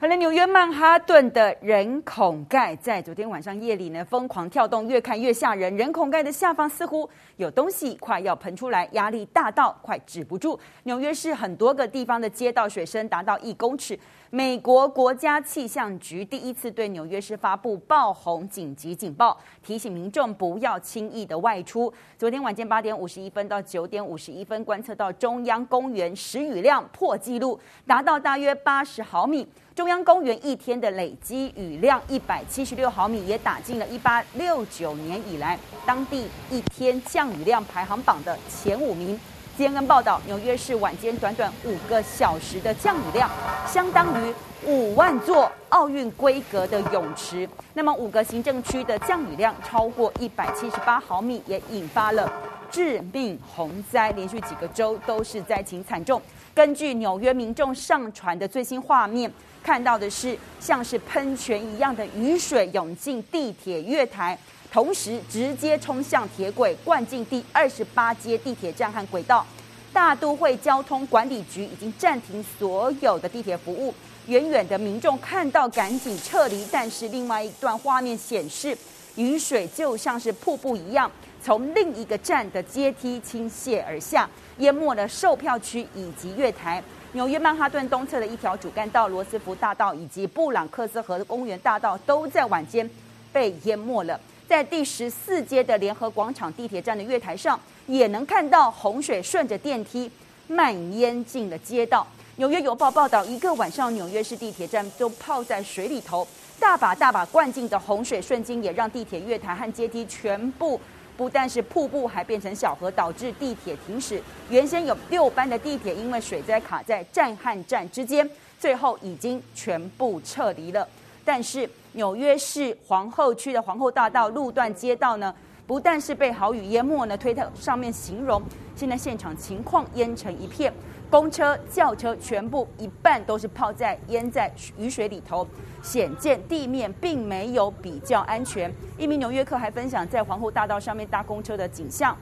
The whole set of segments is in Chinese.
好了，纽约曼哈顿的人孔盖在昨天晚上夜里呢疯狂跳动，越看越吓人。人孔盖的下方似乎有东西快要喷出来，压力大到快止不住。纽约市很多个地方的街道水深达到一公尺。美国国家气象局第一次对纽约市发布爆红紧急警报，提醒民众不要轻易的外出。昨天晚间八点五十一分到九点五十一分，观测到中央公园时雨量破纪录，达到大约八十毫米。中央公园一天的累积雨量一百七十六毫米，也打进了一八六九年以来当地一天降雨量排行榜的前五名。CNN 报道，纽约市晚间短短五个小时的降雨量，相当于五万座奥运规格的泳池。那么，五个行政区的降雨量超过一百七十八毫米，也引发了致命洪灾，连续几个州都是灾情惨重。根据纽约民众上传的最新画面。看到的是像是喷泉一样的雨水涌进地铁月台，同时直接冲向铁轨，灌进第二十八街地铁站和轨道。大都会交通管理局已经暂停所有的地铁服务。远远的民众看到赶紧撤离，但是另外一段画面显示，雨水就像是瀑布一样，从另一个站的阶梯倾泻而下，淹没了售票区以及月台。纽约曼哈顿东侧的一条主干道罗斯福大道以及布朗克斯河的公园大道都在晚间被淹没了。在第十四街的联合广场地铁站的月台上，也能看到洪水顺着电梯蔓延进了街道。纽约邮报报道，一个晚上纽约市地铁站都泡在水里头，大把大把灌进的洪水瞬间也让地铁月台和阶梯全部。不但是瀑布，还变成小河，导致地铁停驶。原先有六班的地铁，因为水灾卡在站汉站之间，最后已经全部撤离了。但是纽约市皇后区的皇后大道路段街道呢，不但是被豪雨淹没呢，推特上面形容现在现场情况淹成一片。公车、轿车全部一半都是泡在淹在雨水里头，显见地面并没有比较安全。一名纽约客还分享在皇后大道上面搭公车的景象，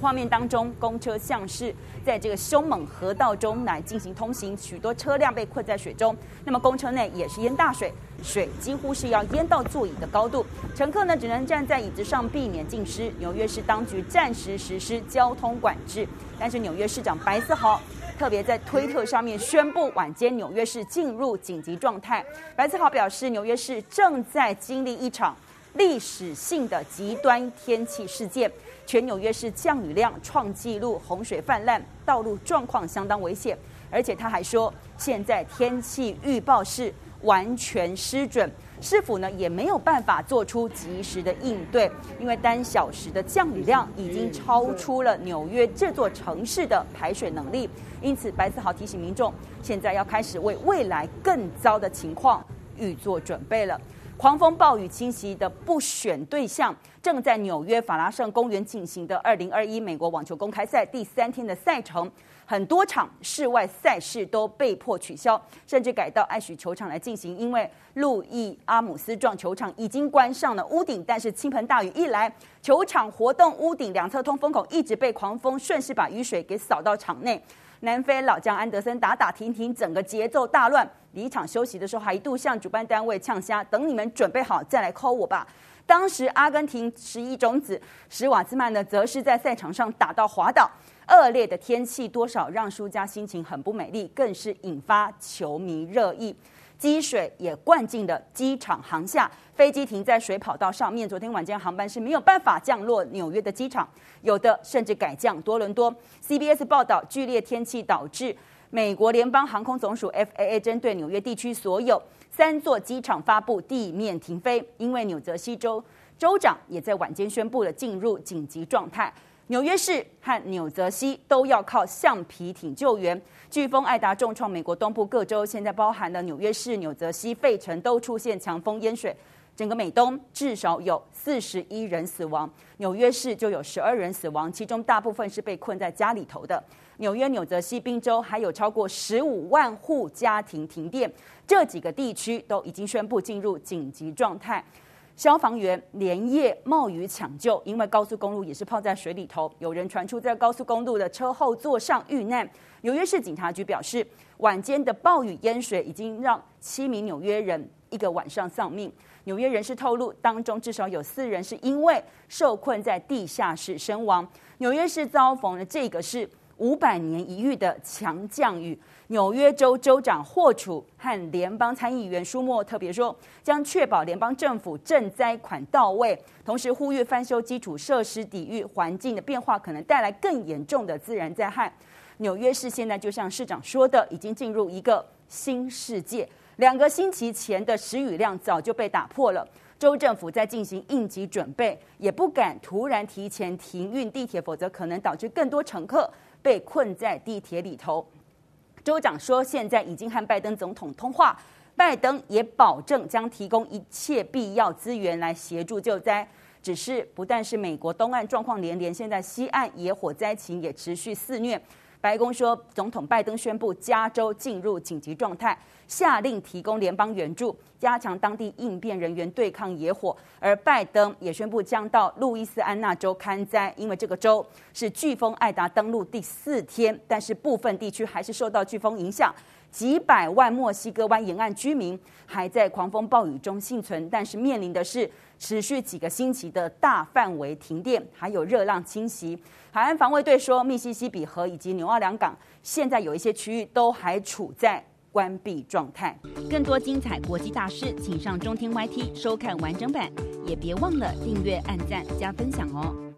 画面当中，公车像是在这个凶猛河道中来进行通行，许多车辆被困在水中。那么公车内也是淹大水，水几乎是要淹到座椅的高度，乘客呢只能站在椅子上避免浸湿。纽约市当局暂时实施交通管制，但是纽约市长白思豪。特别在推特上面宣布，晚间纽约市进入紧急状态。白思豪表示，纽约市正在经历一场历史性的极端天气事件，全纽约市降雨量创纪录，洪水泛滥，道路状况相当危险。而且他还说，现在天气预报是完全失准。市府呢也没有办法做出及时的应对，因为单小时的降雨量已经超出了纽约这座城市的排水能力。因此，白思豪提醒民众，现在要开始为未来更糟的情况预做准备了。狂风暴雨侵袭的不选对象，正在纽约法拉盛公园进行的二零二一美国网球公开赛第三天的赛程。很多场室外赛事都被迫取消，甚至改到爱许球场来进行，因为路易阿姆斯壮球场已经关上了屋顶。但是倾盆大雨一来，球场活动屋顶两侧通风口一直被狂风顺势把雨水给扫到场内。南非老将安德森打打停停，整个节奏大乱。离场休息的时候，还一度向主办单位呛虾：“等你们准备好再来 call 我吧。”当时阿根廷十一种子史瓦兹曼呢，则是在赛场上打到滑倒。恶劣的天气多少让输家心情很不美丽，更是引发球迷热议。积水也灌进了机场航厦，飞机停在水跑道上面。昨天晚间航班是没有办法降落纽约的机场，有的甚至改降多伦多。CBS 报道，剧烈天气导致美国联邦航空总署 FAA 针对纽约地区所有三座机场发布地面停飞，因为纽泽西州州长也在晚间宣布了进入紧急状态。纽约市和纽泽西都要靠橡皮艇救援。飓风艾达重创美国东部各州，现在包含了纽约市、纽泽西、费城都出现强风淹水。整个美东至少有四十一人死亡，纽约市就有十二人死亡，其中大部分是被困在家里头的。纽约、纽泽西、宾州还有超过十五万户家庭停电，这几个地区都已经宣布进入紧急状态。消防员连夜冒雨抢救，因为高速公路也是泡在水里头，有人传出在高速公路的车后座上遇难。纽约市警察局表示，晚间的暴雨淹水已经让七名纽约人一个晚上丧命。纽约人士透露，当中至少有四人是因为受困在地下室身亡。纽约市遭逢了这个是五百年一遇的强降雨。纽约州州长霍楚和联邦参议员舒默特别说，将确保联邦政府赈灾款到位，同时呼吁翻修基础设施，抵御环境的变化可能带来更严重的自然灾害。纽约市现在就像市长说的，已经进入一个新世界。两个星期前的时雨量早就被打破了，州政府在进行应急准备，也不敢突然提前停运地铁，否则可能导致更多乘客被困在地铁里头。州长说，现在已经和拜登总统通话，拜登也保证将提供一切必要资源来协助救灾。只是不但是美国东岸状况连连，现在西岸野火灾情也持续肆虐。白宫说，总统拜登宣布加州进入紧急状态，下令提供联邦援助，加强当地应变人员对抗野火。而拜登也宣布将到路易斯安那州勘灾，因为这个州是飓风艾达登陆第四天，但是部分地区还是受到飓风影响。几百万墨西哥湾沿岸居民还在狂风暴雨中幸存，但是面临的是持续几个星期的大范围停电，还有热浪侵袭。海岸防卫队说，密西西比河以及纽奥良港现在有一些区域都还处在关闭状态。更多精彩国际大师，请上中天 YT 收看完整版，也别忘了订阅、按赞、加分享哦。